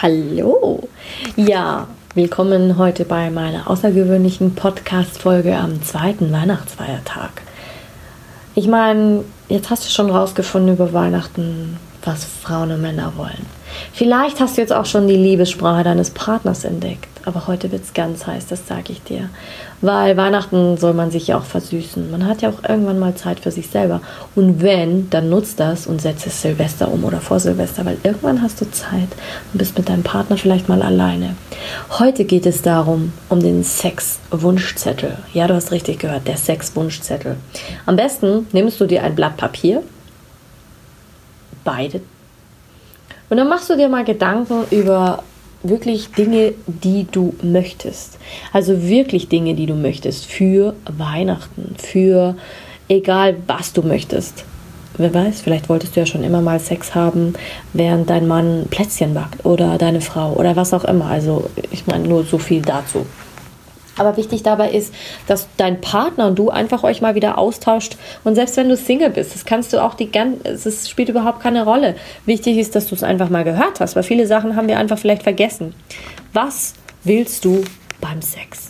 Hallo! Ja, willkommen heute bei meiner außergewöhnlichen Podcast-Folge am zweiten Weihnachtsfeiertag. Ich meine, jetzt hast du schon rausgefunden über Weihnachten, was Frauen und Männer wollen. Vielleicht hast du jetzt auch schon die Liebessprache deines Partners entdeckt, aber heute wird es ganz heiß, das sage ich dir. Weil Weihnachten soll man sich ja auch versüßen. Man hat ja auch irgendwann mal Zeit für sich selber. Und wenn, dann nutzt das und setzt es Silvester um oder vor Silvester, weil irgendwann hast du Zeit und bist mit deinem Partner vielleicht mal alleine. Heute geht es darum, um den Sex-Wunschzettel. Ja, du hast richtig gehört, der Sex-Wunschzettel. Am besten nimmst du dir ein Blatt Papier, beide. Und dann machst du dir mal Gedanken über wirklich Dinge, die du möchtest. Also wirklich Dinge, die du möchtest für Weihnachten, für egal was du möchtest. Wer weiß, vielleicht wolltest du ja schon immer mal Sex haben, während dein Mann Plätzchen backt oder deine Frau oder was auch immer. Also ich meine nur so viel dazu. Aber wichtig dabei ist, dass dein Partner und du einfach euch mal wieder austauscht. Und selbst wenn du Single bist, das kannst du auch die ganze, es spielt überhaupt keine Rolle. Wichtig ist, dass du es einfach mal gehört hast, weil viele Sachen haben wir einfach vielleicht vergessen. Was willst du beim Sex?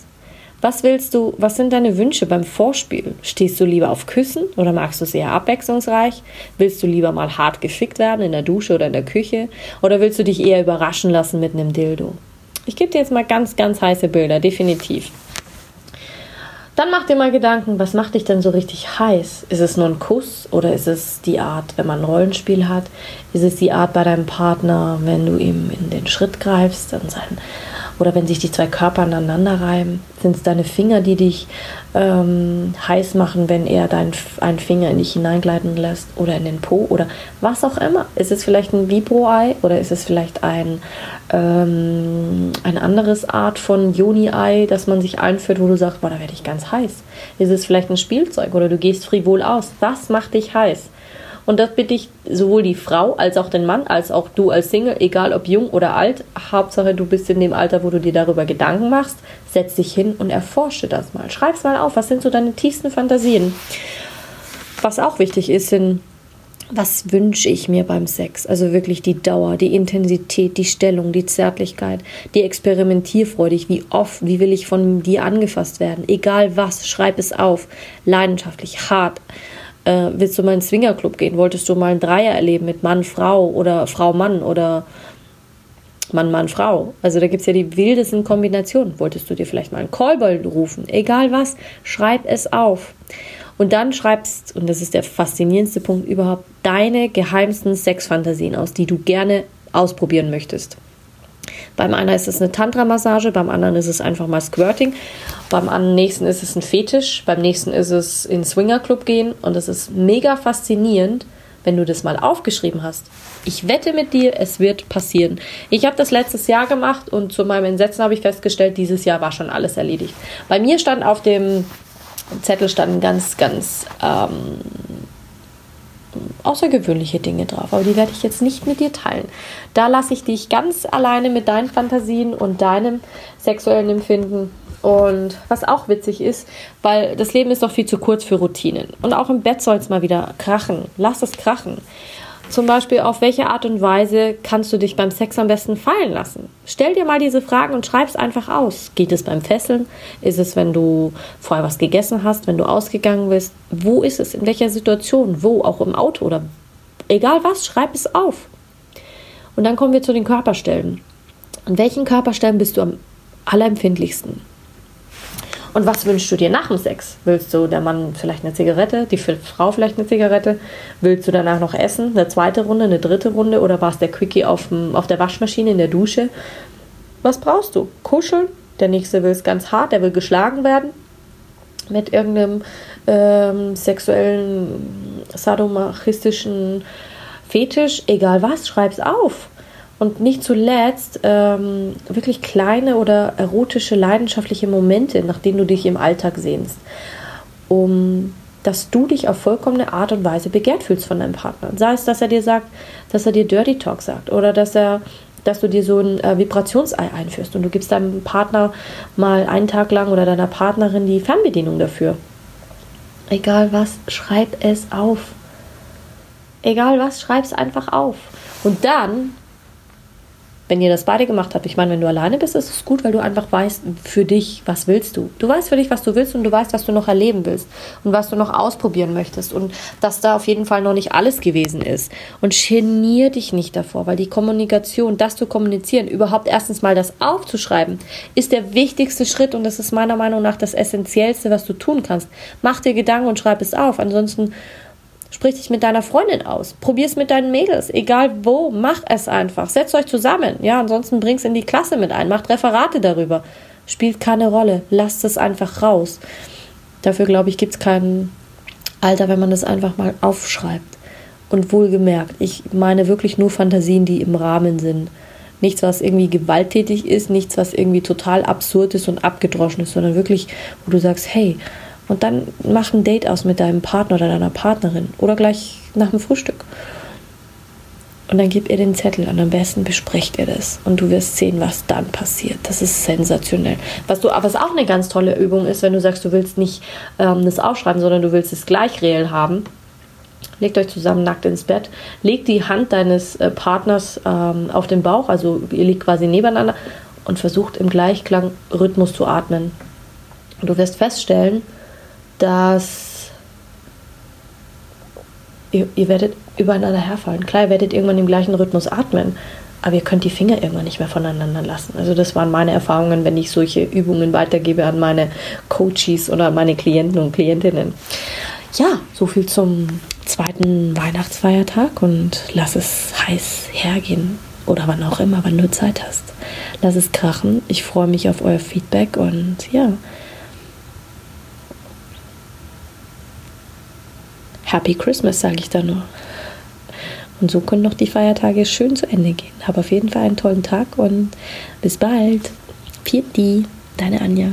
Was willst du, was sind deine Wünsche beim Vorspiel? Stehst du lieber auf Küssen oder magst du es eher abwechslungsreich? Willst du lieber mal hart gefickt werden in der Dusche oder in der Küche? Oder willst du dich eher überraschen lassen mit einem Dildo? Ich gebe dir jetzt mal ganz, ganz heiße Bilder, definitiv. Dann mach dir mal Gedanken, was macht dich denn so richtig heiß? Ist es nur ein Kuss oder ist es die Art, wenn man ein Rollenspiel hat? Ist es die Art bei deinem Partner, wenn du ihm in den Schritt greifst, an seinen oder wenn sich die zwei Körper aneinander reiben, sind es deine Finger, die dich ähm, heiß machen, wenn er deinen einen Finger in dich hineingleiten lässt oder in den Po oder was auch immer. Ist es vielleicht ein Vibro-Ei oder ist es vielleicht ein, ähm, ein anderes Art von Joni-Ei, das man sich einführt, wo du sagst, boah, da werde ich ganz heiß. Ist es vielleicht ein Spielzeug oder du gehst frivol aus. Was macht dich heiß? Und das bitte ich sowohl die Frau als auch den Mann, als auch du als Single, egal ob jung oder alt. Hauptsache, du bist in dem Alter, wo du dir darüber Gedanken machst. Setz dich hin und erforsche das mal. Schreib's mal auf. Was sind so deine tiefsten Fantasien? Was auch wichtig ist, sind was wünsche ich mir beim Sex? Also wirklich die Dauer, die Intensität, die Stellung, die Zärtlichkeit, die Experimentierfreudig, wie oft, wie will ich von dir angefasst werden? Egal was, schreib es auf. Leidenschaftlich, hart, äh, willst du mal in den Swingerclub gehen? Wolltest du mal einen Dreier erleben mit Mann, Frau oder Frau, Mann oder Mann, Mann, Frau? Also da gibt es ja die wildesten Kombinationen. Wolltest du dir vielleicht mal einen Callboy rufen? Egal was, schreib es auf. Und dann schreibst, und das ist der faszinierendste Punkt überhaupt, deine geheimsten Sexfantasien aus, die du gerne ausprobieren möchtest. Beim einen ist es eine Tantra-Massage, beim anderen ist es einfach mal Squirting, beim nächsten ist es ein Fetisch, beim nächsten ist es in Swingerclub gehen und es ist mega faszinierend, wenn du das mal aufgeschrieben hast. Ich wette mit dir, es wird passieren. Ich habe das letztes Jahr gemacht und zu meinem Entsetzen habe ich festgestellt, dieses Jahr war schon alles erledigt. Bei mir stand auf dem Zettel standen ganz, ganz ähm, außergewöhnliche Dinge drauf, aber die werde ich jetzt nicht mit dir teilen. Da lasse ich dich ganz alleine mit deinen Fantasien und deinem sexuellen Empfinden. Und was auch witzig ist, weil das Leben ist doch viel zu kurz für Routinen. Und auch im Bett soll es mal wieder krachen. Lass es krachen. Zum Beispiel, auf welche Art und Weise kannst du dich beim Sex am besten fallen lassen? Stell dir mal diese Fragen und schreib es einfach aus. Geht es beim Fesseln? Ist es, wenn du vorher was gegessen hast, wenn du ausgegangen bist? Wo ist es? In welcher Situation? Wo? Auch im Auto oder egal was, schreib es auf. Und dann kommen wir zu den Körperstellen. An welchen Körperstellen bist du am allerempfindlichsten? Und was wünschst du dir nach dem Sex? Willst du der Mann vielleicht eine Zigarette, die Frau vielleicht eine Zigarette? Willst du danach noch essen? Eine zweite Runde, eine dritte Runde? Oder war es der Quickie auf, dem, auf der Waschmaschine in der Dusche? Was brauchst du? Kuscheln? Der nächste will es ganz hart, der will geschlagen werden mit irgendeinem ähm, sexuellen, sadomachistischen Fetisch. Egal was, schreib's auf. Und nicht zuletzt ähm, wirklich kleine oder erotische, leidenschaftliche Momente, nach denen du dich im Alltag sehnst. Um dass du dich auf vollkommene Art und Weise begehrt fühlst von deinem Partner. Sei es, dass er dir sagt, dass er dir Dirty Talk sagt oder dass er dass du dir so ein äh, Vibrationsei einführst und du gibst deinem Partner mal einen Tag lang oder deiner Partnerin die Fernbedienung dafür. Egal was, schreib es auf. Egal was, schreib es einfach auf. Und dann wenn ihr das beide gemacht habt, ich meine, wenn du alleine bist, ist es gut, weil du einfach weißt für dich, was willst du. Du weißt für dich, was du willst und du weißt, was du noch erleben willst und was du noch ausprobieren möchtest und dass da auf jeden Fall noch nicht alles gewesen ist. Und genier dich nicht davor, weil die Kommunikation, das zu kommunizieren, überhaupt erstens mal das aufzuschreiben, ist der wichtigste Schritt und das ist meiner Meinung nach das Essentiellste, was du tun kannst. Mach dir Gedanken und schreib es auf. Ansonsten Sprich dich mit deiner Freundin aus. Probier es mit deinen Mädels. Egal wo, mach es einfach. Setzt euch zusammen. Ja, ansonsten bring's in die Klasse mit ein. Macht Referate darüber. Spielt keine Rolle. Lasst es einfach raus. Dafür, glaube ich, gibt es kein Alter, wenn man das einfach mal aufschreibt. Und wohlgemerkt, ich meine wirklich nur Fantasien, die im Rahmen sind. Nichts, was irgendwie gewalttätig ist, nichts, was irgendwie total absurd ist und abgedroschen ist, sondern wirklich, wo du sagst, hey, und dann mach ein Date aus mit deinem Partner oder deiner Partnerin oder gleich nach dem Frühstück. Und dann gib ihr den Zettel und am besten besprecht ihr das. Und du wirst sehen, was dann passiert. Das ist sensationell. Was, du, was auch eine ganz tolle Übung ist, wenn du sagst, du willst nicht ähm, das aufschreiben, sondern du willst es gleich real haben. Legt euch zusammen nackt ins Bett. Legt die Hand deines äh, Partners ähm, auf den Bauch, also ihr liegt quasi nebeneinander und versucht im Gleichklang Rhythmus zu atmen. Und du wirst feststellen, dass ihr, ihr werdet übereinander herfallen. Klar, ihr werdet irgendwann im gleichen Rhythmus atmen, aber ihr könnt die Finger irgendwann nicht mehr voneinander lassen. Also das waren meine Erfahrungen, wenn ich solche Übungen weitergebe an meine Coaches oder an meine Klienten und Klientinnen. Ja, so viel zum zweiten Weihnachtsfeiertag und lass es heiß hergehen oder wann auch immer, wann du Zeit hast. Lass es krachen. Ich freue mich auf euer Feedback und ja, Happy Christmas, sage ich da nur. Und so können noch die Feiertage schön zu Ende gehen. Hab auf jeden Fall einen tollen Tag und bis bald. Pfiat deine Anja.